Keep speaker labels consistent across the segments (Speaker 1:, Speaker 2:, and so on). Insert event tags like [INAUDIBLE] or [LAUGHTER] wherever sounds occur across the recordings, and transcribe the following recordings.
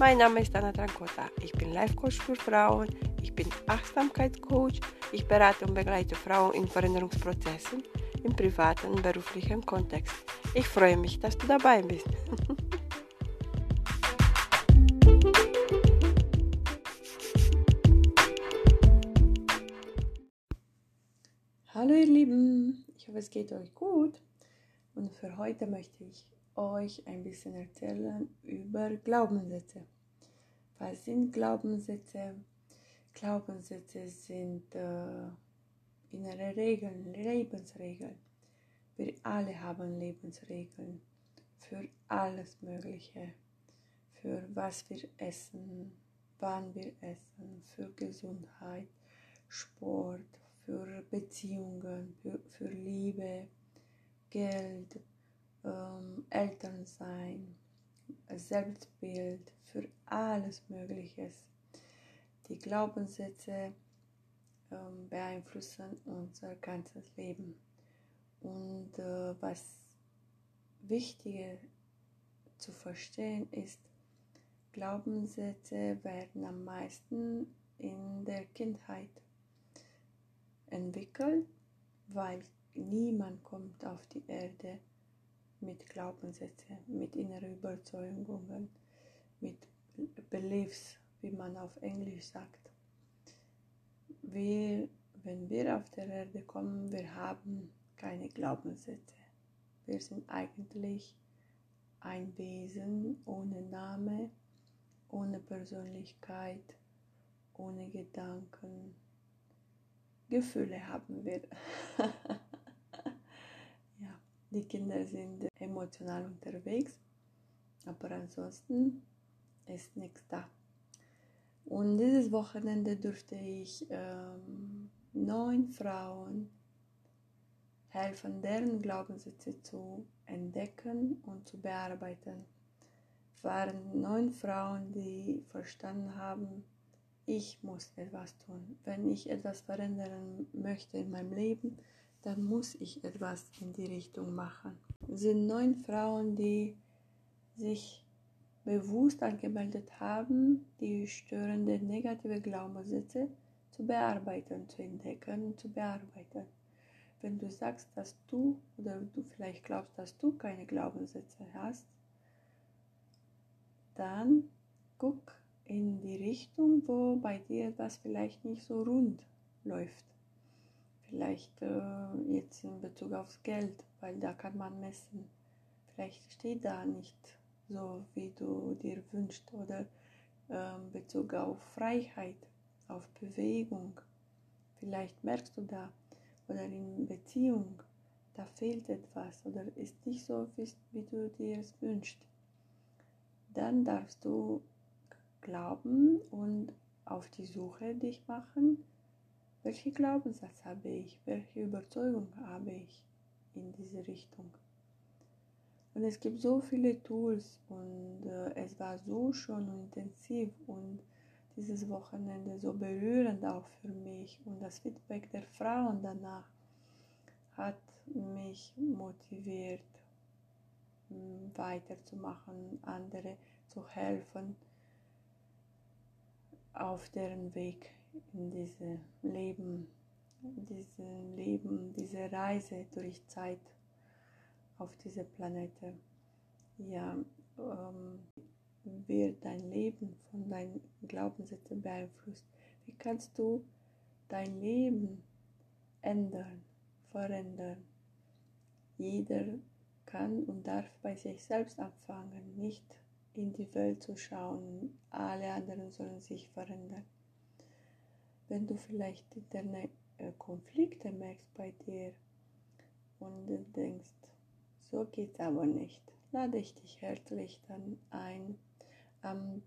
Speaker 1: Mein Name ist Anna Trancota. Ich bin Life Coach für Frauen. Ich bin Achtsamkeitscoach. Ich berate und begleite Frauen in Veränderungsprozessen im privaten und beruflichen Kontext. Ich freue mich, dass du dabei bist. [LAUGHS] Hallo ihr Lieben, ich hoffe es geht euch gut und für heute möchte ich euch ein bisschen erzählen über Glaubenssätze. Was sind Glaubenssätze? Glaubenssätze sind äh, innere Regeln, Lebensregeln. Wir alle haben Lebensregeln für alles Mögliche, für was wir essen, wann wir essen, für Gesundheit, Sport, für Beziehungen, für, für Liebe, Geld, ähm, Elternsein, Selbstbild, für alles Mögliche. Die Glaubenssätze ähm, beeinflussen unser ganzes Leben. Und äh, was wichtig zu verstehen ist, Glaubenssätze werden am meisten in der Kindheit entwickelt, weil niemand kommt auf die Erde mit Glaubenssätzen, mit inneren Überzeugungen, mit Beliefs, wie man auf Englisch sagt. Wir, wenn wir auf der Erde kommen, wir haben keine Glaubenssätze. Wir sind eigentlich ein Wesen ohne Name, ohne Persönlichkeit, ohne Gedanken. Gefühle haben wir. [LAUGHS] Die Kinder sind emotional unterwegs, aber ansonsten ist nichts da. Und dieses Wochenende durfte ich ähm, neun Frauen helfen, deren Glaubenssätze zu entdecken und zu bearbeiten. Es waren neun Frauen, die verstanden haben, ich muss etwas tun. Wenn ich etwas verändern möchte in meinem Leben, dann muss ich etwas in die Richtung machen. Es sind neun Frauen, die sich bewusst angemeldet haben, die störenden negative Glaubenssätze zu bearbeiten, zu entdecken zu bearbeiten. Wenn du sagst, dass du oder du vielleicht glaubst, dass du keine Glaubenssätze hast, dann guck in die Richtung, wo bei dir etwas vielleicht nicht so rund läuft. Vielleicht äh, jetzt in Bezug aufs Geld, weil da kann man messen. Vielleicht steht da nicht so, wie du dir wünschst oder äh, Bezug auf Freiheit, auf Bewegung. Vielleicht merkst du da oder in Beziehung, da fehlt etwas oder ist nicht so, wie du dir es wünschst. Dann darfst du glauben und auf die Suche dich machen welche Glaubenssatz habe ich? Welche Überzeugung habe ich in diese Richtung? Und es gibt so viele Tools und äh, es war so schön und intensiv und dieses Wochenende so berührend auch für mich und das Feedback der Frauen danach hat mich motiviert, hm, weiterzumachen, andere zu helfen auf deren Weg in diesem Leben, diese Leben, diese Reise durch Zeit auf diese Planete. Ja, ähm, wird dein Leben von deinen Glaubenssätzen beeinflusst. Wie kannst du dein Leben ändern, verändern? Jeder kann und darf bei sich selbst anfangen, nicht in die Welt zu schauen. Alle anderen sollen sich verändern wenn du vielleicht interne äh, Konflikte merkst bei dir und denkst, so geht's aber nicht, lade ich dich herzlich dann ein. Am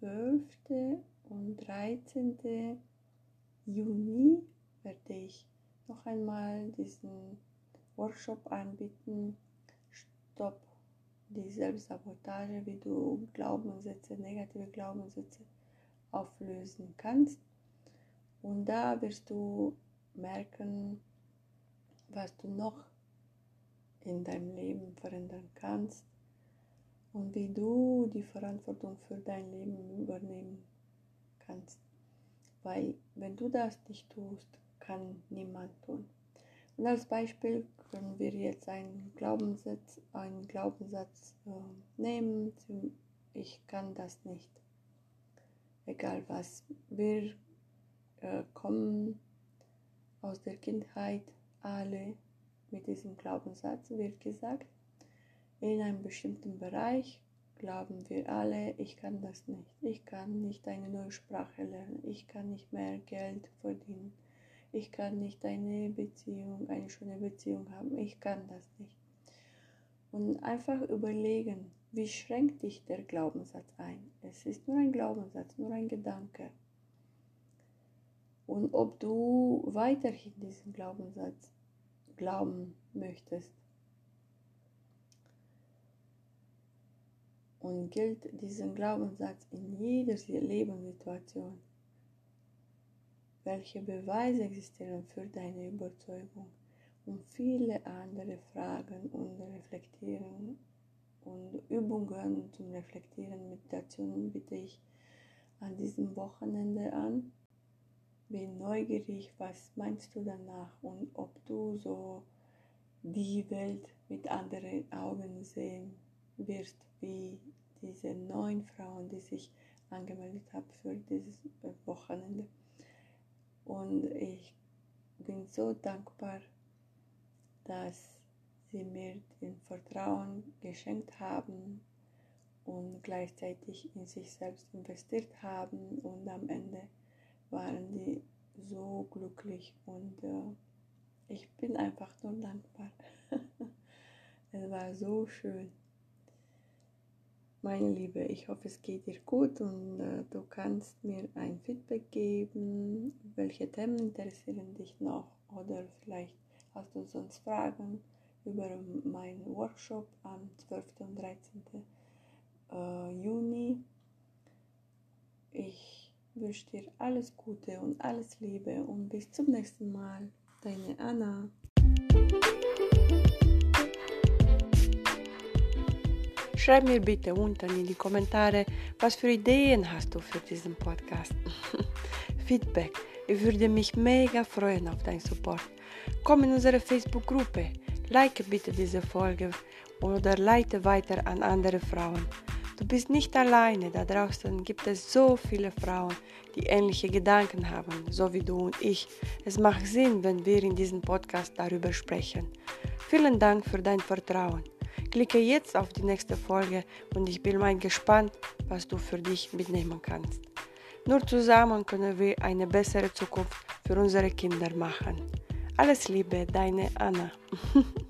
Speaker 1: 12. und 13. Juni werde ich noch einmal diesen Workshop anbieten. Stopp die Selbstsabotage, wie du Glaubenssätze, negative Glaubenssätze auflösen kannst. Und da wirst du merken, was du noch in deinem Leben verändern kannst und wie du die Verantwortung für dein Leben übernehmen kannst. Weil wenn du das nicht tust, kann niemand tun. Und als Beispiel können wir jetzt einen Glaubenssatz, einen Glaubenssatz äh, nehmen. Ich kann das nicht. Egal was. Wir äh, kommen aus der Kindheit alle mit diesem Glaubenssatz, wird gesagt. In einem bestimmten Bereich glauben wir alle, ich kann das nicht. Ich kann nicht eine neue Sprache lernen. Ich kann nicht mehr Geld verdienen ich kann nicht eine Beziehung, eine schöne Beziehung haben, ich kann das nicht. Und einfach überlegen, wie schränkt dich der Glaubenssatz ein? Es ist nur ein Glaubenssatz, nur ein Gedanke. Und ob du weiterhin diesen Glaubenssatz glauben möchtest. Und gilt diesen Glaubenssatz in jeder Lebenssituation welche Beweise existieren für deine Überzeugung und viele andere Fragen und Reflektieren und Übungen zum Reflektieren, Meditationen bitte ich an diesem Wochenende an. Bin neugierig, was meinst du danach und ob du so die Welt mit anderen Augen sehen wirst, wie diese neun Frauen, die sich angemeldet haben für dieses Wochenende. Und ich bin so dankbar, dass sie mir den Vertrauen geschenkt haben und gleichzeitig in sich selbst investiert haben. Und am Ende waren die so glücklich und äh, ich bin einfach nur dankbar. [LAUGHS] es war so schön. Meine Liebe, ich hoffe, es geht dir gut und äh, du kannst mir ein Feedback geben, welche Themen interessieren dich noch oder vielleicht hast du sonst Fragen über meinen Workshop am 12. und 13. Äh, Juni. Ich wünsche dir alles Gute und alles Liebe und bis zum nächsten Mal. Deine Anna.
Speaker 2: Schreib mir bitte unten in die Kommentare, was für Ideen hast du für diesen Podcast. [LAUGHS] Feedback. Ich würde mich mega freuen auf deinen Support. Komm in unsere Facebook-Gruppe. Like bitte diese Folge oder leite weiter an andere Frauen. Du bist nicht alleine, da draußen gibt es so viele Frauen, die ähnliche Gedanken haben, so wie du und ich. Es macht Sinn, wenn wir in diesem Podcast darüber sprechen. Vielen Dank für dein Vertrauen. Klicke jetzt auf die nächste Folge und ich bin mal gespannt, was du für dich mitnehmen kannst. Nur zusammen können wir eine bessere Zukunft für unsere Kinder machen. Alles Liebe, deine Anna. [LAUGHS]